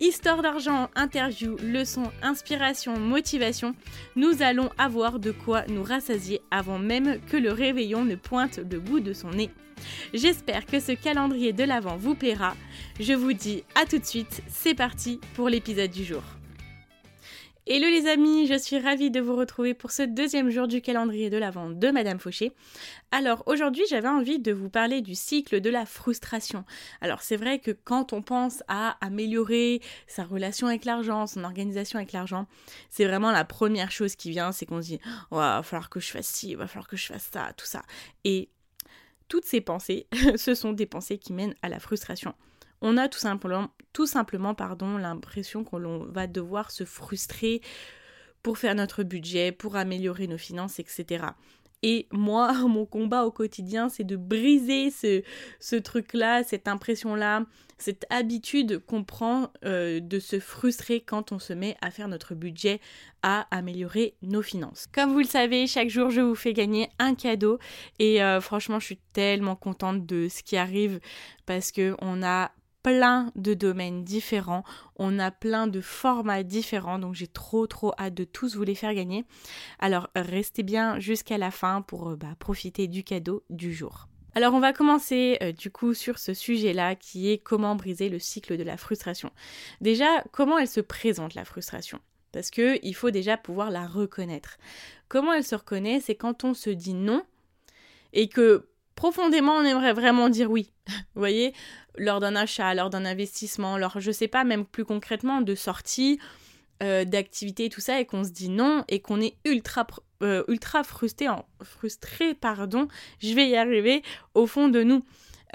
Histoire d'argent, interview, leçons, inspiration, motivation, nous allons avoir de quoi nous rassasier avant même que le réveillon ne pointe le bout de son nez. J'espère que ce calendrier de l'Avent vous plaira. Je vous dis à tout de suite, c'est parti pour l'épisode du jour. Hello les amis, je suis ravie de vous retrouver pour ce deuxième jour du calendrier de l'Avent de Madame Fauché. Alors aujourd'hui j'avais envie de vous parler du cycle de la frustration. Alors c'est vrai que quand on pense à améliorer sa relation avec l'argent, son organisation avec l'argent, c'est vraiment la première chose qui vient, c'est qu'on se dit oh, va falloir que je fasse ci, va falloir que je fasse ça, tout ça. Et toutes ces pensées, ce sont des pensées qui mènent à la frustration on a tout simplement, tout simplement pardon, l'impression qu'on va devoir se frustrer pour faire notre budget, pour améliorer nos finances, etc. Et moi, mon combat au quotidien, c'est de briser ce, truc-là, cette impression-là, cette habitude qu'on prend euh, de se frustrer quand on se met à faire notre budget, à améliorer nos finances. Comme vous le savez, chaque jour, je vous fais gagner un cadeau. Et euh, franchement, je suis tellement contente de ce qui arrive parce que on a plein de domaines différents, on a plein de formats différents, donc j'ai trop trop hâte de tous vous les faire gagner. Alors restez bien jusqu'à la fin pour euh, bah, profiter du cadeau du jour. Alors on va commencer euh, du coup sur ce sujet-là qui est comment briser le cycle de la frustration. Déjà, comment elle se présente la frustration? Parce que il faut déjà pouvoir la reconnaître. Comment elle se reconnaît C'est quand on se dit non et que profondément on aimerait vraiment dire oui. Vous voyez, lors d'un achat, lors d'un investissement, lors, je sais pas, même plus concrètement, de sortie, euh, d'activité, tout ça, et qu'on se dit non, et qu'on est ultra, euh, ultra frustré, en, frustré, pardon, je vais y arriver, au fond de nous.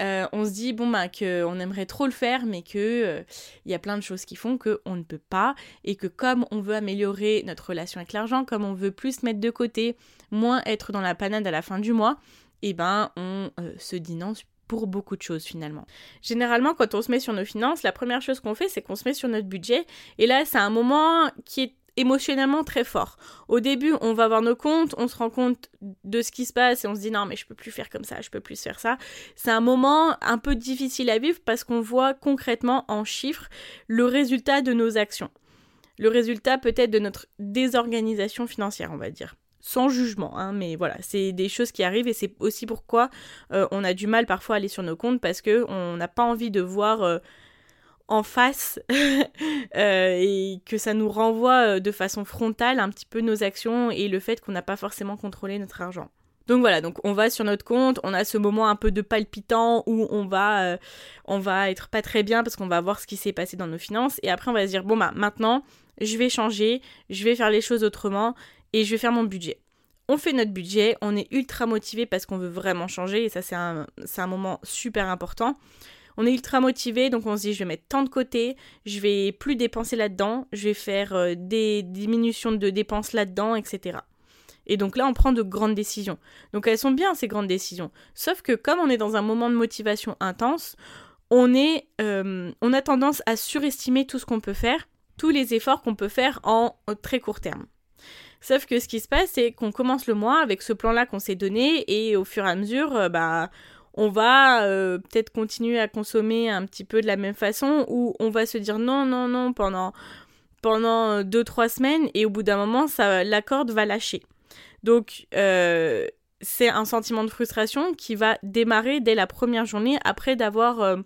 Euh, on se dit bon bah qu'on aimerait trop le faire mais que il y a plein de choses qui font qu'on ne peut pas et que comme on veut améliorer notre relation avec l'argent, comme on veut plus mettre de côté, moins être dans la panade à la fin du mois, eh ben on euh, se dit non pour beaucoup de choses finalement. Généralement, quand on se met sur nos finances, la première chose qu'on fait, c'est qu'on se met sur notre budget. Et là, c'est un moment qui est émotionnellement très fort. Au début, on va voir nos comptes, on se rend compte de ce qui se passe et on se dit non mais je peux plus faire comme ça, je peux plus faire ça. C'est un moment un peu difficile à vivre parce qu'on voit concrètement en chiffres le résultat de nos actions. Le résultat peut-être de notre désorganisation financière, on va dire sans jugement, hein, mais voilà, c'est des choses qui arrivent et c'est aussi pourquoi euh, on a du mal parfois à aller sur nos comptes parce que on n'a pas envie de voir euh, en face euh, et que ça nous renvoie de façon frontale un petit peu nos actions et le fait qu'on n'a pas forcément contrôlé notre argent. Donc voilà, donc on va sur notre compte, on a ce moment un peu de palpitant où on va, on va être pas très bien parce qu'on va voir ce qui s'est passé dans nos finances et après on va se dire bon bah maintenant je vais changer, je vais faire les choses autrement et je vais faire mon budget. On fait notre budget, on est ultra motivé parce qu'on veut vraiment changer et ça c'est un, moment super important. On est ultra motivé, donc on se dit je vais mettre tant de côté, je vais plus dépenser là-dedans, je vais faire euh, des diminutions de dépenses là-dedans, etc. Et donc là, on prend de grandes décisions. Donc elles sont bien ces grandes décisions. Sauf que comme on est dans un moment de motivation intense, on, euh, on a tendance à surestimer tout ce qu'on peut faire, tous les efforts qu'on peut faire en très court terme. Sauf que ce qui se passe, c'est qu'on commence le mois avec ce plan-là qu'on s'est donné et au fur et à mesure, euh, bah, on va euh, peut-être continuer à consommer un petit peu de la même façon ou on va se dire non, non, non pendant pendant 2-3 semaines et au bout d'un moment, ça, la corde va lâcher. Donc, euh, c'est un sentiment de frustration qui va démarrer dès la première journée après d'avoir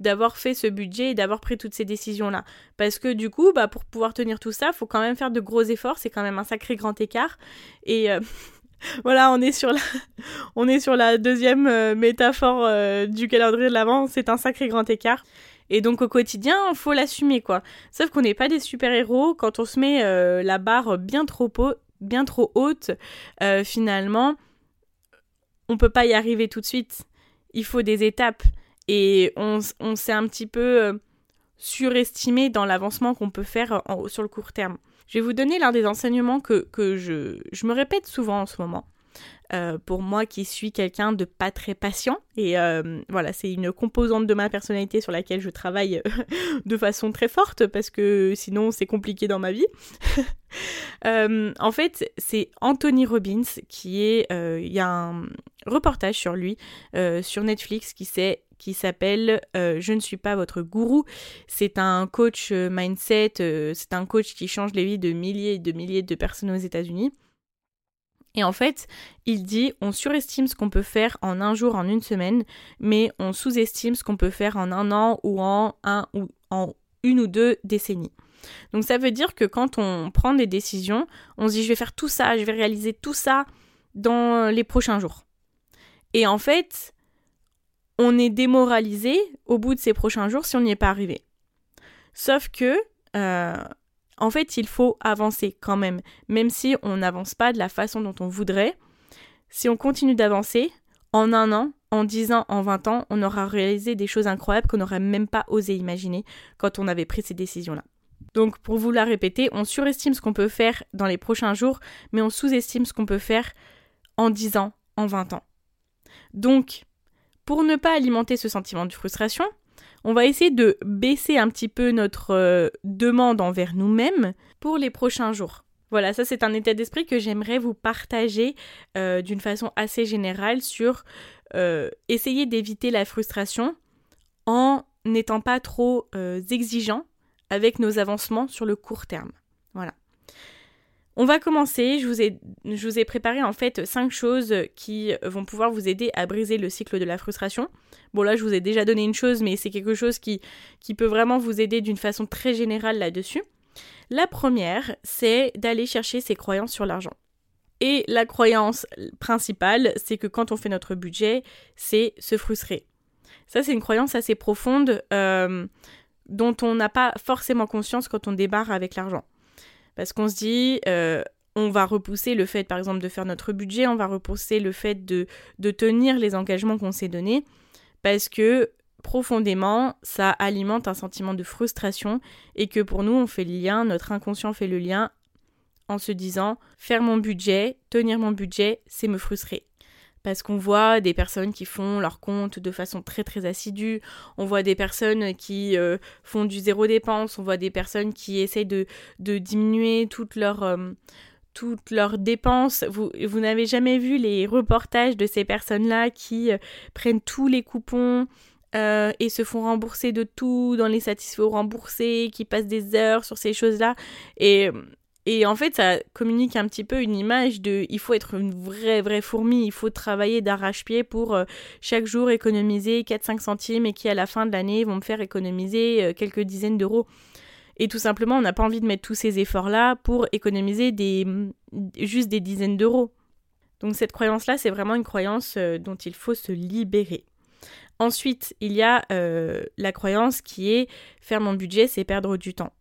d'avoir fait ce budget et d'avoir pris toutes ces décisions-là. Parce que du coup, bah, pour pouvoir tenir tout ça, faut quand même faire de gros efforts, c'est quand même un sacré grand écart. Et euh, voilà, on est sur la, on est sur la deuxième euh, métaphore euh, du calendrier de l'Avent, c'est un sacré grand écart. Et donc au quotidien, faut l'assumer quoi. Sauf qu'on n'est pas des super-héros quand on se met la barre bien trop, bien trop haute, finalement, on peut pas y arriver tout de suite. Il faut des étapes. Et on, s'est un petit peu euh, surestimé dans l'avancement qu'on peut faire sur le court terme. Je vais vous donner l'un des enseignements que, je, je, me répète souvent en ce moment. Euh, pour moi qui suis quelqu'un de pas très patient. Et euh, voilà, c'est une composante de ma personnalité sur laquelle je travaille de façon très forte parce que sinon c'est compliqué dans ma vie. en fait, c'est Anthony Robbins qui est... Il y a un reportage sur lui sur Netflix qui s'est qui s'appelle euh, Je ne suis pas votre gourou. C'est un coach euh, mindset, euh, c'est un coach qui change les vies de milliers et de milliers de personnes aux États-Unis. Et en fait, il dit on surestime ce qu'on peut faire en un jour, en une semaine, mais on sous-estime ce qu'on peut faire en un an ou en un ou en une ou deux décennies. Donc ça veut dire que quand on prend des décisions, on se dit je vais faire tout ça, je vais réaliser tout ça dans les prochains jours. Et en fait, on est démoralisé au bout de ces prochains jours si on n'y est pas arrivé. Sauf que, euh, en fait, il faut avancer quand même, même si on n'avance pas de la façon dont on voudrait. Si on continue d'avancer, en un an, en dix ans, en vingt ans, on aura réalisé des choses incroyables qu'on n'aurait même pas osé imaginer quand on avait pris ces décisions-là. Donc, pour vous la répéter, on surestime ce qu'on peut faire dans les prochains jours, mais on sous-estime ce qu'on peut faire en dix ans, en vingt ans. Donc, pour ne pas alimenter ce sentiment de frustration, on va essayer de baisser un petit peu notre euh, demande envers nous-mêmes pour les prochains jours. Voilà, ça c'est un état d'esprit que j'aimerais vous partager euh, d'une façon assez générale sur euh, essayer d'éviter la frustration en n'étant pas trop exigeant avec nos avancements sur le court terme. Voilà. On va commencer, je vous, ai, préparé en fait cinq choses qui vont pouvoir vous aider à briser le cycle de la frustration. Bon là je vous ai déjà donné une chose mais c'est quelque chose qui, qui peut vraiment vous aider d'une façon très générale là-dessus. La première c'est d'aller chercher ses croyances sur l'argent. Et la croyance principale c'est que quand on fait notre budget c'est se frustrer. Ça c'est une croyance assez profonde euh, dont on n'a pas forcément conscience quand on débarre avec l'argent. Parce qu'on se dit, euh, on va repousser le fait, par exemple, de faire notre budget, on va repousser le fait de, de tenir les engagements qu'on s'est donnés, parce que profondément, ça alimente un sentiment de frustration et que pour nous, on fait le lien, notre inconscient fait le lien en se disant, faire mon budget, tenir mon budget, c'est me frustrer parce qu'on voit des personnes qui font leur compte de façon très très assidue, on voit des personnes qui euh, font du zéro dépense, on voit des personnes qui essayent de, diminuer toutes leurs, euh, dépenses. Vous, vous n'avez jamais vu les reportages de ces personnes-là qui euh, prennent tous les coupons et se font rembourser de tout dans les satisfaits remboursés, qui passent des heures sur ces choses-là. Et et en fait, ça communique un petit peu une image de il faut être une vraie, vraie fourmi, il faut travailler d'arrache-pied pour euh, chaque jour économiser 4-5 centimes et qui, à la fin de l'année, vont me faire économiser euh, quelques dizaines d'euros. Et tout simplement, on n'a pas envie de mettre tous ces efforts-là pour économiser des, juste des dizaines d'euros. Donc cette croyance-là, c'est vraiment une croyance euh, dont il faut se libérer. Ensuite, il y a la croyance qui est faire mon budget, c'est perdre du temps.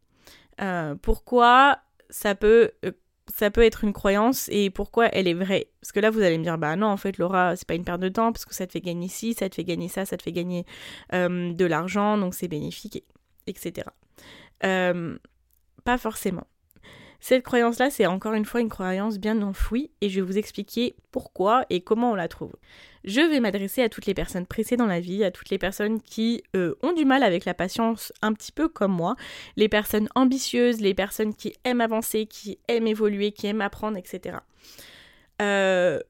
pourquoi ça peut euh, ça peut être une croyance et pourquoi elle est vraie. Parce que là, vous allez me dire, bah non, en fait, Laura, c'est pas une perte de temps parce que ça te fait gagner ci, ça te fait gagner ça, ça te fait gagner euh, de l'argent, donc c'est bénéfique, etc. Euh, pas forcément. Cette croyance-là, c'est encore une fois une croyance bien enfouie et je vais vous expliquer pourquoi et comment on la trouve. Je vais m'adresser à toutes les personnes pressées dans la vie, à toutes les personnes qui euh, ont du mal avec la patience un petit peu comme moi, les personnes ambitieuses, les personnes qui aiment avancer, qui aiment évoluer, qui aiment apprendre, etc. Euh,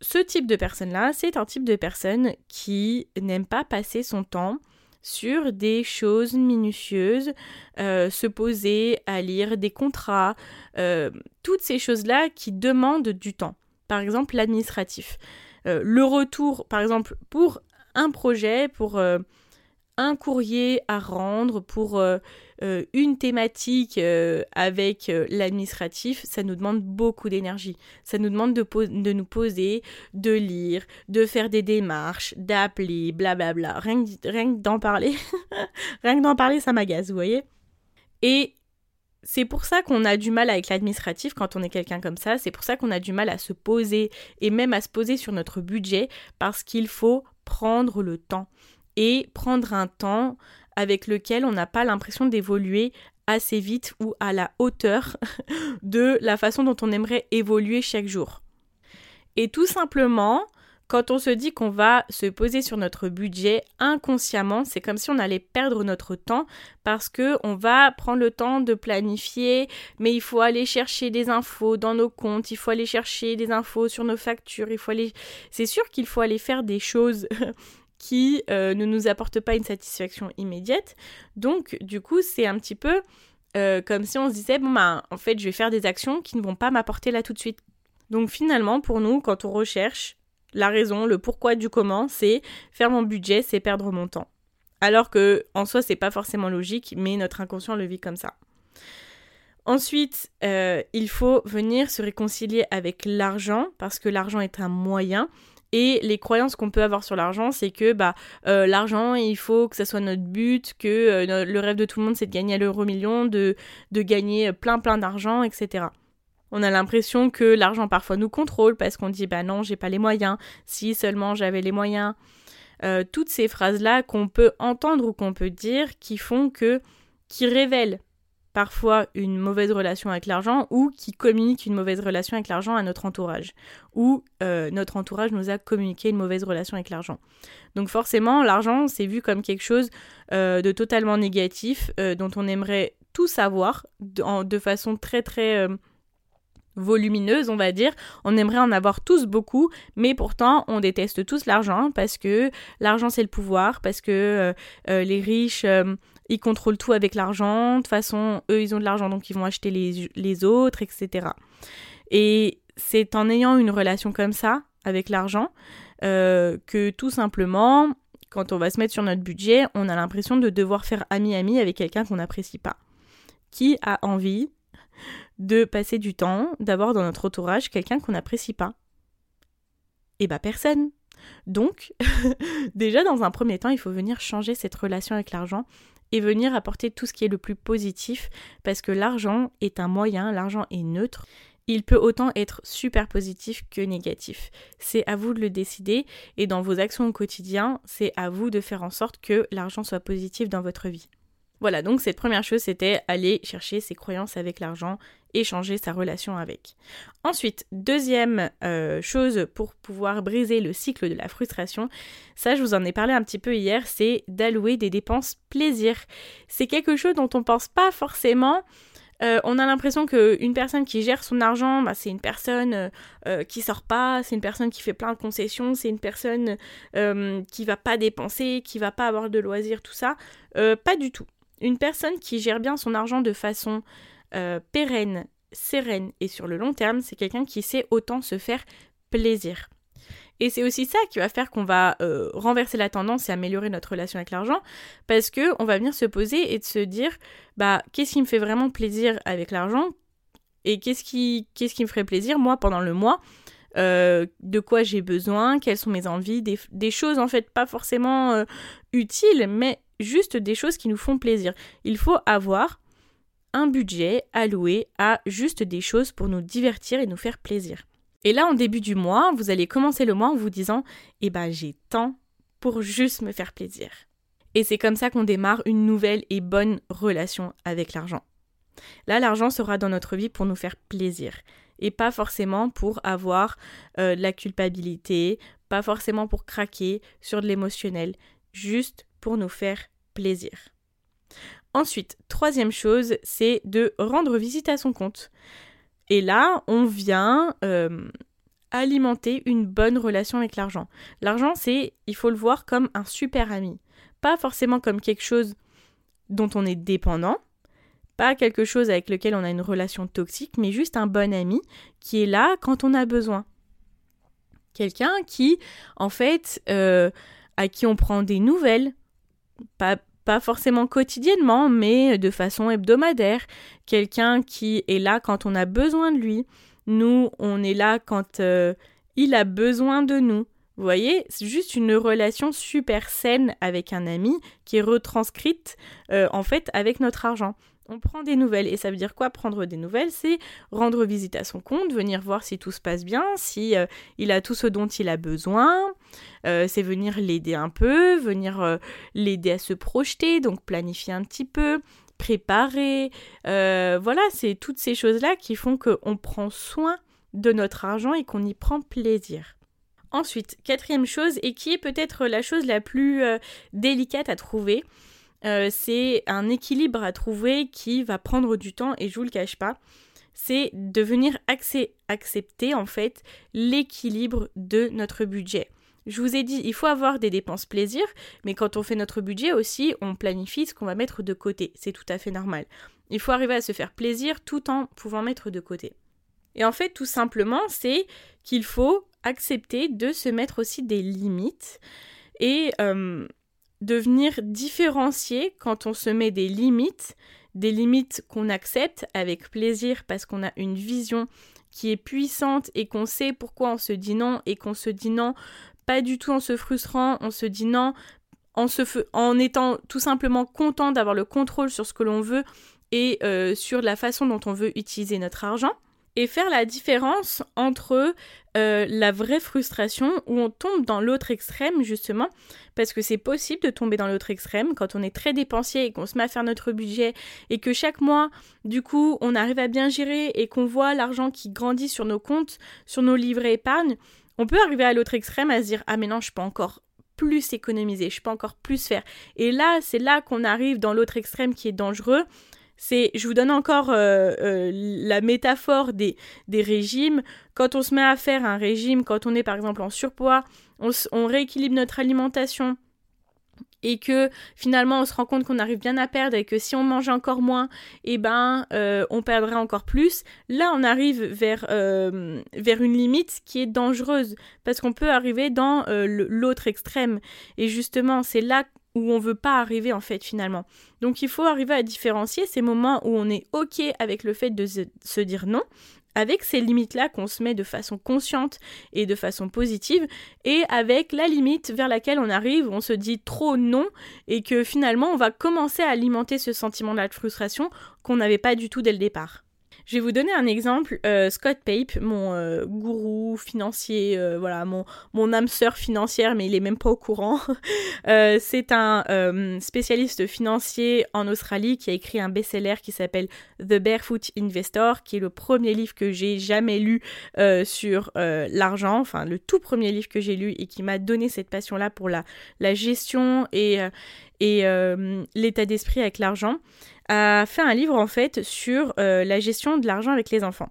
ce type de personnes-là, c'est un type de personne qui n'aime pas passer son temps sur des choses minutieuses, euh, se poser à lire des contrats, euh, toutes ces choses-là qui demandent du temps. Par exemple, l'administratif. Euh, le retour, par exemple, pour un projet, pour un courrier à rendre pour euh, euh, une thématique euh, avec l'administratif, ça nous demande beaucoup d'énergie. Ça nous demande de, de, nous poser, de lire, de faire des démarches, d'appeler, blablabla. Rien que d'en parler, rien que d'en parler, ça m'agace, vous voyez. Et c'est pour ça qu'on a du mal avec l'administratif quand on est quelqu'un comme ça, c'est pour ça qu'on a du mal à se poser et même à se poser sur notre budget parce qu'il faut prendre le temps et prendre un temps avec lequel on n'a pas l'impression d'évoluer assez vite ou à la hauteur de la façon dont on aimerait évoluer chaque jour. Et tout simplement, quand on se dit qu'on va se poser sur notre budget inconsciemment, c'est comme si on allait perdre notre temps parce que on va prendre le temps de planifier, mais il faut aller chercher des infos dans nos comptes, il faut aller chercher des infos sur nos factures, il faut aller c'est sûr qu'il faut aller faire des choses qui euh, ne nous apportent pas une satisfaction immédiate. Donc, du coup, c'est un petit peu euh, comme si on se disait, bon, bah, en fait, je vais faire des actions qui ne vont pas m'apporter là tout de suite. Donc, finalement, pour nous, quand on recherche la raison, le pourquoi du comment, c'est faire mon budget, c'est perdre mon temps. Alors que, en soi, c'est pas forcément logique, mais notre inconscient le vit comme ça. Ensuite, euh, il faut venir se réconcilier avec l'argent, parce que l'argent est un moyen. Et les croyances qu'on peut avoir sur l'argent, c'est que bah euh, l'argent, il faut que ça soit notre but, que euh, le rêve de tout le monde, c'est de gagner l'euro million, de, de gagner plein plein d'argent, etc. On a l'impression que l'argent parfois nous contrôle parce qu'on dit bah non, j'ai pas les moyens. Si seulement j'avais les moyens. Euh, toutes ces phrases-là qu'on peut entendre ou qu'on peut dire qui font que, qui révèlent parfois une mauvaise relation avec l'argent ou qui communique une mauvaise relation avec l'argent à notre entourage ou euh, notre entourage nous a communiqué une mauvaise relation avec l'argent. Donc forcément l'argent c'est vu comme quelque chose euh, de totalement négatif euh, dont on aimerait tout savoir de, de façon très très volumineuse, on va dire. On aimerait en avoir tous beaucoup, mais pourtant on déteste tous l'argent parce que l'argent c'est le pouvoir, parce que les riches ils contrôlent tout avec l'argent, de toute façon, eux, ils ont de l'argent, donc ils vont acheter les, autres, etc. Et c'est en ayant une relation comme ça avec l'argent euh, que tout simplement, quand on va se mettre sur notre budget, on a l'impression de devoir faire ami-ami avec quelqu'un qu'on n'apprécie pas. Qui a envie de passer du temps, d'avoir dans notre entourage quelqu'un qu'on n'apprécie pas? Eh bah personne. Donc, déjà dans un premier temps, il faut venir changer cette relation avec l'argent et venir apporter tout ce qui est le plus positif parce que l'argent est un moyen, l'argent est neutre. Il peut autant être super positif que négatif. C'est à vous de le décider et dans vos actions au quotidien, c'est à vous de faire en sorte que l'argent soit positif dans votre vie. Voilà, donc cette première chose, c'était aller chercher ses croyances avec l'argent et changer sa relation avec. Ensuite, deuxième euh, chose pour pouvoir briser le cycle de la frustration, ça je vous en ai parlé un petit peu hier, c'est d'allouer des dépenses plaisir. C'est quelque chose dont on pense pas forcément. Euh, on a l'impression qu'une personne qui gère son argent, bah, c'est une personne euh, qui sort pas, c'est une personne qui fait plein de concessions, c'est une personne qui va pas dépenser, qui va pas avoir de loisirs, tout ça. pas du tout. Une personne qui gère bien son argent de façon euh, pérenne, sereine et sur le long terme, c'est quelqu'un qui sait autant se faire plaisir. Et c'est aussi ça qui va faire qu'on va euh, renverser la tendance et améliorer notre relation avec l'argent, parce que on va venir se poser et de se dire, bah, qu'est-ce qui me fait vraiment plaisir avec l'argent et qu'est-ce qui, qu'est-ce qui me ferait plaisir moi pendant le mois, euh, de quoi j'ai besoin, quelles sont mes envies, des, choses en fait pas forcément utiles, mais juste des choses qui nous font plaisir. Il faut avoir un budget alloué à juste des choses pour nous divertir et nous faire plaisir. Et là, en début du mois, vous allez commencer le mois en vous disant Eh ben, j'ai tant pour juste me faire plaisir. Et c'est comme ça qu'on démarre une nouvelle et bonne relation avec l'argent. Là, l'argent sera dans notre vie pour nous faire plaisir et pas forcément pour avoir euh, de la culpabilité, pas forcément pour craquer sur de l'émotionnel, juste pour nous faire plaisir. Ensuite, troisième chose, c'est de rendre visite à son compte. Et là, on vient euh, alimenter une bonne relation avec l'argent. L'argent, c'est, il faut le voir comme un super ami. Pas forcément comme quelque chose dont on est dépendant, pas quelque chose avec lequel on a une relation toxique, mais juste un bon ami qui est là quand on a besoin. Quelqu'un qui, en fait, euh, à qui on prend des nouvelles pas, pas forcément quotidiennement, mais de façon hebdomadaire. Quelqu'un qui est là quand on a besoin de lui. Nous, on est là quand euh, il a besoin de nous. Vous voyez, c'est juste une relation super saine avec un ami qui est retranscrite euh, en fait avec notre argent. On prend des nouvelles et ça veut dire quoi prendre des nouvelles? C'est rendre visite à son compte, venir voir si tout se passe bien, si euh, il a tout ce dont il a besoin. Euh, c'est venir l'aider un peu, venir l'aider à se projeter, donc planifier un petit peu, préparer. voilà, c'est toutes ces choses là qui font qu'on prend soin de notre argent et qu'on y prend plaisir. Ensuite, quatrième chose, et qui est peut-être la chose la plus euh, délicate à trouver, euh, c'est un équilibre à trouver qui va prendre du temps, et je vous le cache pas, c'est de venir accepter en fait l'équilibre de notre budget. Je vous ai dit, il faut avoir des dépenses plaisir, mais quand on fait notre budget aussi, on planifie ce qu'on va mettre de côté. C'est tout à fait normal. Il faut arriver à se faire plaisir tout en pouvant mettre de côté. Et en fait, tout simplement, c'est qu'il faut accepter de se mettre aussi des limites et euh, de venir différencier quand on se met des limites, des limites qu'on accepte avec plaisir parce qu'on a une vision qui est puissante et qu'on sait pourquoi on se dit non et qu'on se dit non pas du tout en se frustrant, on se dit non en, se en étant tout simplement content d'avoir le contrôle sur ce que l'on veut et euh, sur la façon dont on veut utiliser notre argent et faire la différence entre euh, la vraie frustration où on tombe dans l'autre extrême justement parce que c'est possible de tomber dans l'autre extrême quand on est très dépensier et qu'on se met à faire notre budget et que chaque mois du coup on arrive à bien gérer et qu'on voit l'argent qui grandit sur nos comptes, sur nos livrets épargne, on peut arriver à l'autre extrême à se dire ah mais non je peux encore plus économiser, je peux encore plus faire. Et là c'est là qu'on arrive dans l'autre extrême qui est dangereux c'est, je vous donne encore euh, euh, la métaphore des, des régimes. Quand on se met à faire un régime, quand on est par exemple en surpoids, on, rééquilibre notre alimentation et que finalement on se rend compte qu'on arrive bien à perdre et que si on mange encore moins, eh ben euh, on perdrait encore plus. Là on arrive vers, vers une limite qui est dangereuse parce qu'on peut arriver dans l'autre extrême. Et justement c'est là où on veut pas arriver en fait finalement. Donc il faut arriver à différencier ces moments où on est ok avec le fait de se dire non, avec ces limites-là qu'on se met de façon consciente et de façon positive, et avec la limite vers laquelle on arrive, où on se dit trop non, et que finalement on va commencer à alimenter ce sentiment de frustration qu'on n'avait pas du tout dès le départ. Je vais vous donner un exemple. Euh, Scott Pape, mon euh, gourou financier, euh, voilà, mon, mon âme sœur financière, mais il est même pas au courant. c'est un spécialiste financier en Australie qui a écrit un best-seller qui s'appelle The Barefoot Investor, qui est le premier livre que j'ai jamais lu sur l'argent, enfin le tout premier livre que j'ai lu et qui m'a donné cette passion-là pour la, la gestion et, et l'état d'esprit avec l'argent a fait un livre en fait sur euh, la gestion de l'argent avec les enfants.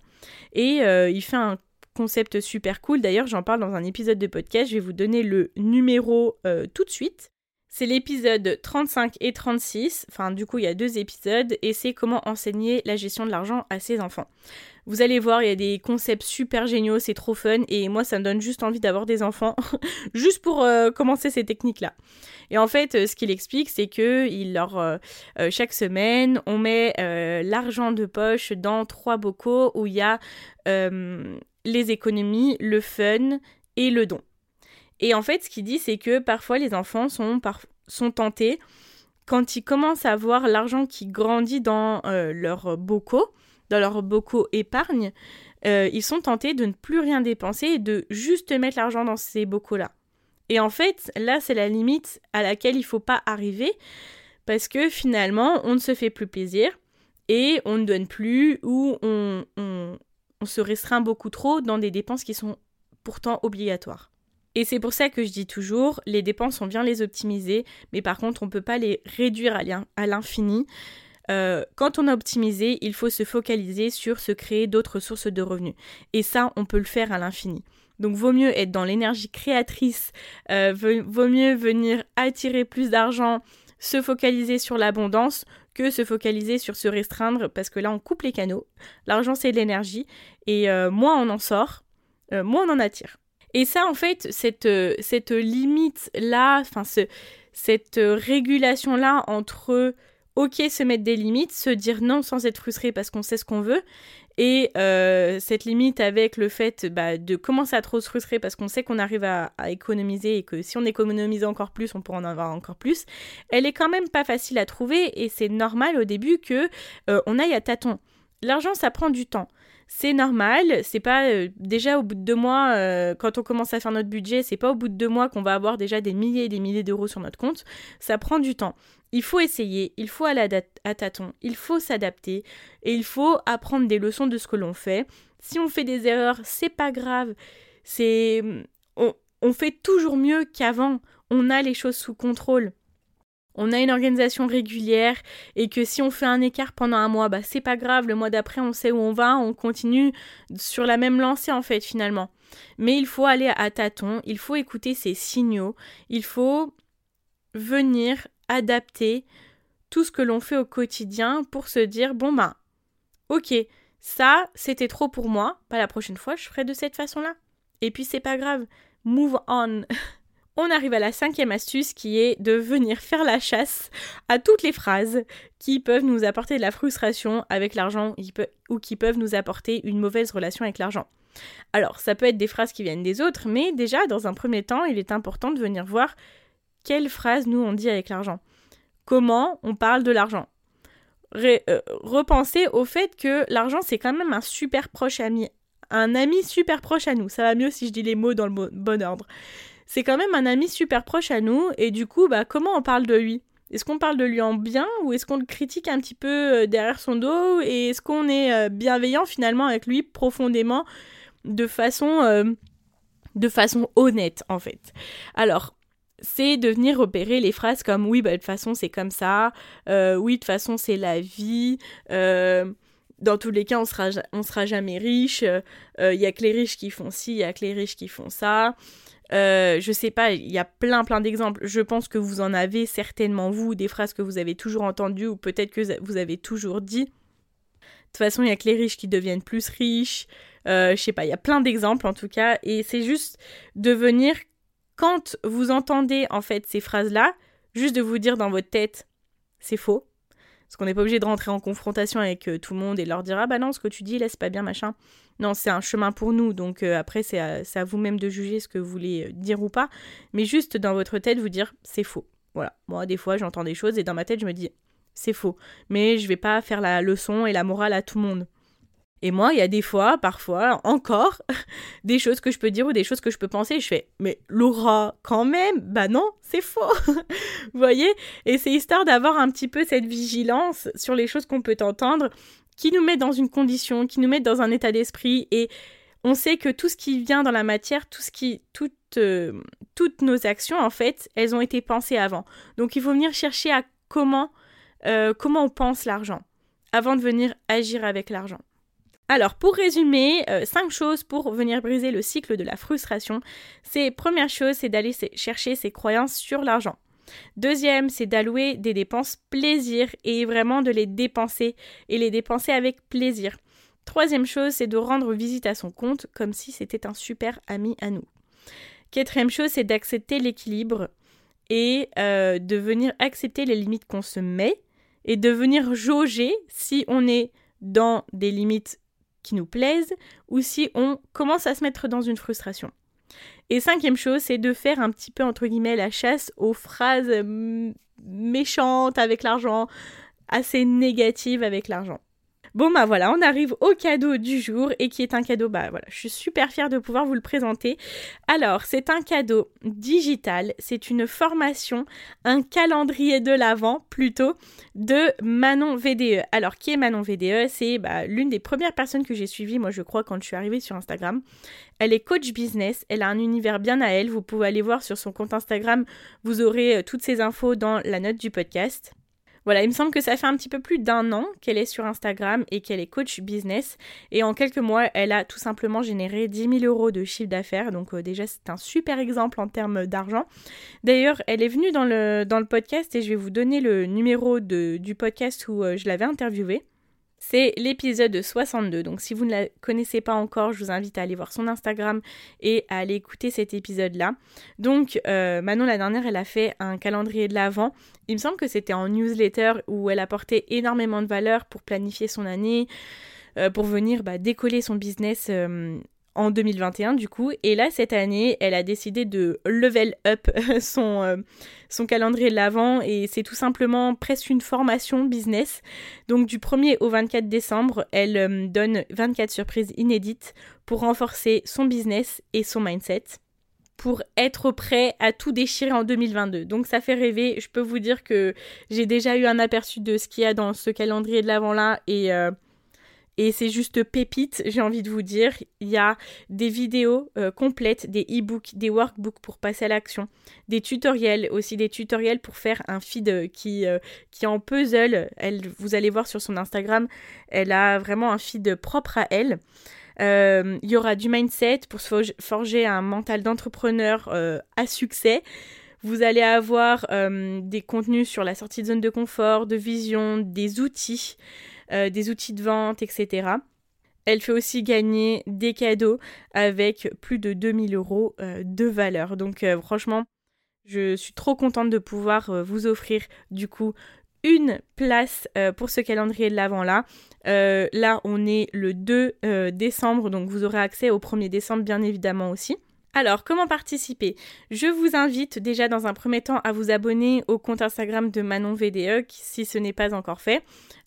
Et euh, il fait un concept super cool. D'ailleurs, j'en parle dans un épisode de podcast. Je vais vous donner le numéro euh, tout de suite. C'est l'épisode 35 et 36. Enfin, du coup, il y a deux épisodes et c'est comment enseigner la gestion de l'argent à ses enfants. Vous allez voir, il y a des concepts super géniaux, c'est trop fun et moi, ça me donne juste envie d'avoir des enfants, juste pour commencer ces techniques-là. Et en fait, euh, ce qu'il explique, c'est que il leur, euh, euh, chaque semaine, on met l'argent de poche dans trois bocaux où il y a les économies, le fun et le don. Et en fait, ce qu'il dit, c'est que parfois les enfants sont, tentés, quand ils commencent à voir l'argent qui grandit dans leurs bocaux, dans leurs bocaux épargne, ils sont tentés de ne plus rien dépenser et de juste mettre l'argent dans ces bocaux-là. Et en fait, là, c'est la limite à laquelle il ne faut pas arriver parce que finalement, on ne se fait plus plaisir et on ne donne plus ou on, se restreint beaucoup trop dans des dépenses qui sont pourtant obligatoires. Et c'est pour ça que je dis toujours, les dépenses, on vient les optimiser, mais par contre, on ne peut pas les réduire à l'infini. Euh, quand on a optimisé, il faut se focaliser sur se créer d'autres sources de revenus. Et ça, on peut le faire à l'infini. Donc vaut mieux être dans l'énergie créatrice, euh, vaut mieux venir attirer plus d'argent, se focaliser sur l'abondance que se focaliser sur se restreindre parce que là on coupe les canaux. L'argent c'est de l'énergie et euh, moins on en sort, moins on en attire. Et ça, en fait, cette, cette limite-là, enfin, ce, cette régulation-là entre ok se mettre des limites, se dire non sans être frustré parce qu'on sait ce qu'on veut, et euh, cette limite avec le fait bah, de commencer à trop se frustrer parce qu'on sait qu'on arrive à, économiser et que si on économise encore plus, on pourra en avoir encore plus, elle est quand même pas facile à trouver et c'est normal au début que euh, on aille à tâtons. L'argent, ça prend du temps c'est normal. C'est pas euh, déjà au bout de deux mois, euh, quand on commence à faire notre budget, c'est pas au bout de deux mois qu'on va avoir déjà des milliers et des milliers d'euros sur notre compte. Ça prend du temps. Il faut essayer, il faut aller à, tâtons, il faut s'adapter et il faut apprendre des leçons de ce que l'on fait. Si on fait des erreurs, c'est pas grave. C'est on fait toujours mieux qu'avant. On a les choses sous contrôle on a une organisation régulière et que si on fait un écart pendant un mois, bah c'est pas grave, le mois d'après on sait où on va, on continue sur la même lancée en fait finalement. Mais il faut aller à tâtons, il faut écouter ces signaux, il faut venir adapter tout ce que l'on fait au quotidien pour se dire bon ben ok ça c'était trop pour moi, pas la prochaine fois je ferai de cette façon-là. Et puis c'est pas grave, move on. on arrive à la cinquième astuce qui est de venir faire la chasse à toutes les phrases qui peuvent nous apporter de la frustration avec l'argent ou qui peuvent nous apporter une mauvaise relation avec l'argent. Alors, ça peut être des phrases qui viennent des autres, mais déjà, dans un premier temps, il est important de venir voir quelles phrases nous on dit avec l'argent. Comment on parle de l'argent? Euh, repenser au fait que l'argent, c'est quand même un super proche ami. Un ami super proche à nous. Ça va mieux si je dis les mots dans le bon ordre c'est quand même un ami super proche à nous, et du coup, bah, comment on parle de lui? Est-ce qu'on parle de lui en bien, ou est-ce qu'on le critique un petit peu euh, derrière son dos, et est-ce qu'on est euh, bienveillant finalement avec lui profondément, de façon, euh, de façon honnête en fait? Alors, c'est de venir repérer les phrases comme oui, bah, de toute façon c'est comme ça, oui, de toute façon c'est la vie, dans tous les cas on sera, on sera jamais riche, il y a que les riches qui font ci, il y a que les riches qui font ça, euh, je sais pas, il y a plein plein d'exemples. Je pense que vous en avez certainement vous, des phrases que vous avez toujours entendues ou peut-être que vous avez toujours dit. De toute façon, il y a que les riches qui deviennent plus riches. Euh, je sais pas, il y a plein d'exemples en tout cas. Et c'est juste de venir, quand vous entendez en fait ces phrases-là, juste de vous dire dans votre tête, c'est faux. Parce qu'on n'est pas obligé de rentrer en confrontation avec euh, tout le monde et leur dire Ah bah non, ce que tu dis là, c'est pas bien, machin. Non, c'est un chemin pour nous, donc euh, après, c'est à, vous-même de juger ce que vous voulez euh, dire ou pas. Mais juste dans votre tête, vous dire C'est faux. Voilà. Moi, des fois, j'entends des choses et dans ma tête, je me dis C'est faux. Mais je vais pas faire la leçon et la morale à tout le monde. Et moi, il y a des fois, parfois, encore, des choses que je peux dire ou des choses que je peux penser. je fais, mais Laura, quand même, bah non, c'est faux. Vous voyez? Et c'est histoire d'avoir un petit peu cette vigilance sur les choses qu'on peut entendre, qui nous met dans une condition, qui nous met dans un état d'esprit. Et on sait que tout ce qui vient dans la matière, tout ce qui, toutes, euh, toutes nos actions, en fait, elles ont été pensées avant. Donc il faut venir chercher à comment, euh, comment on pense l'argent avant de venir agir avec l'argent. Alors, pour résumer, euh, cinq choses pour venir briser le cycle de la frustration. C'est première chose, c'est d'aller chercher ses croyances sur l'argent. Deuxième, c'est d'allouer des dépenses plaisir et vraiment de les dépenser et les dépenser avec plaisir. Troisième chose, c'est de rendre visite à son compte comme si c'était un super ami à nous. Quatrième chose, c'est d'accepter l'équilibre et euh, de venir accepter les limites qu'on se met et de venir jauger si on est dans des limites qui nous plaisent ou si on commence à se mettre dans une frustration. Et cinquième chose, c'est de faire un petit peu entre guillemets la chasse aux phrases méchantes avec l'argent, assez négatives avec l'argent. Bon bah voilà, on arrive au cadeau du jour et qui est un cadeau, bah voilà, je suis super fière de pouvoir vous le présenter. Alors, c'est un cadeau digital, c'est une formation, un calendrier de l'avant plutôt de Manon VDE. Alors, qui est Manon VDE C'est bah, l'une des premières personnes que j'ai suivies, moi je crois, quand je suis arrivée sur Instagram. Elle est coach business, elle a un univers bien à elle, vous pouvez aller voir sur son compte Instagram, vous aurez euh, toutes ces infos dans la note du podcast. Voilà, il me semble que ça fait un petit peu plus d'un an qu'elle est sur Instagram et qu'elle est coach business. Et en quelques mois, elle a tout simplement généré 10 000 euros de chiffre d'affaires. Donc euh, déjà, c'est un super exemple en termes d'argent. D'ailleurs, elle est venue dans le, podcast et je vais vous donner le numéro du podcast où euh, je l'avais interviewée. C'est l'épisode 62. Donc si vous ne la connaissez pas encore, je vous invite à aller voir son Instagram et à aller écouter cet épisode-là. Donc euh, Manon la dernière, elle a fait un calendrier de l'Avent. Il me semble que c'était en newsletter où elle apportait énormément de valeur pour planifier son année, euh, pour venir bah, décoller son business euh, en 2021 du coup. Et là, cette année, elle a décidé de level up son, euh, son calendrier de l'avant et c'est tout simplement presque une formation business. Donc du 1er au 24 décembre, elle euh, donne 24 surprises inédites pour renforcer son business et son mindset pour être prêt à tout déchirer en 2022. Donc ça fait rêver. Je peux vous dire que j'ai déjà eu un aperçu de ce qu'il y a dans ce calendrier de l'avant là et euh, et c'est juste pépite, j'ai envie de vous dire. Il y a des vidéos euh, complètes, des e-books, des workbooks pour passer à l'action, des tutoriels, aussi des tutoriels pour faire un feed euh, qui, euh, qui en puzzle. Elle, vous allez voir sur son Instagram, elle a vraiment un feed propre à elle. Il y aura du mindset pour se forger un mental d'entrepreneur à succès. Vous allez avoir des contenus sur la sortie de zone de confort, de vision, des outils. Euh, des outils de vente, etc. Elle fait aussi gagner des cadeaux avec plus de 2000 euros euh, de valeur. Donc euh, franchement, je suis trop contente de pouvoir vous offrir du coup une place pour ce calendrier de l'avant là. là, on est le 2 décembre, donc vous aurez accès au 1er décembre bien évidemment aussi. Alors, comment participer? Je vous invite déjà dans un premier temps à vous abonner au compte Instagram de Manon VDE si ce n'est pas encore fait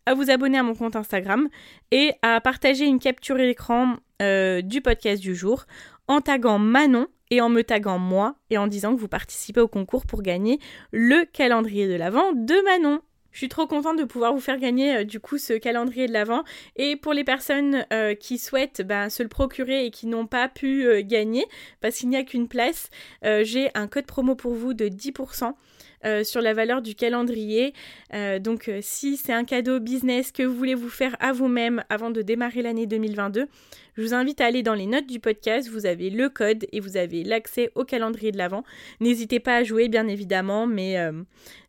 à vous abonner à mon compte Instagram et à partager une capture d'écran euh, du podcast du jour en taguant Manon et en me taguant moi et en disant que vous participez au concours pour gagner le calendrier de l'Avent de Manon. Je suis trop contente de pouvoir vous faire gagner euh, du coup ce calendrier de l'Avent. Et pour les personnes euh, qui souhaitent ben, se le procurer et qui n'ont pas pu gagner, parce qu'il n'y a qu'une place, j'ai un code promo pour vous de 10% euh, sur la valeur du calendrier. Euh, donc euh, si c'est un cadeau business que vous voulez vous faire à vous-même avant de démarrer l'année 2022, je vous invite à aller dans les notes du podcast, vous avez le code et vous avez l'accès au calendrier de l'avant. N'hésitez pas à jouer bien évidemment, mais,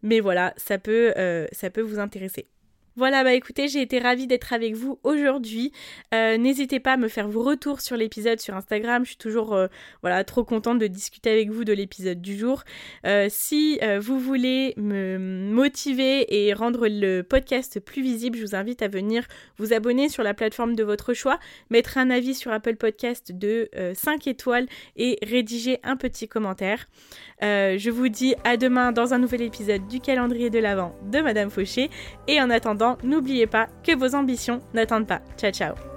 mais voilà, ça peut, ça peut vous intéresser. Voilà, bah écoutez, j'ai été ravie d'être avec vous aujourd'hui. Euh, n'hésitez pas à me faire vos retours sur l'épisode sur Instagram. Je suis toujours euh, voilà, trop contente de discuter avec vous de l'épisode du jour. Euh, si vous voulez me motiver et rendre le podcast plus visible, je vous invite à venir vous abonner sur la plateforme de votre choix, mettre un avis sur Apple Podcast de 5 étoiles et rédiger un petit commentaire. je vous dis à demain dans un nouvel épisode du calendrier de l'Avent de Madame Fauché. Et en attendant, n'oubliez pas que vos ambitions n'attendent pas. Ciao ciao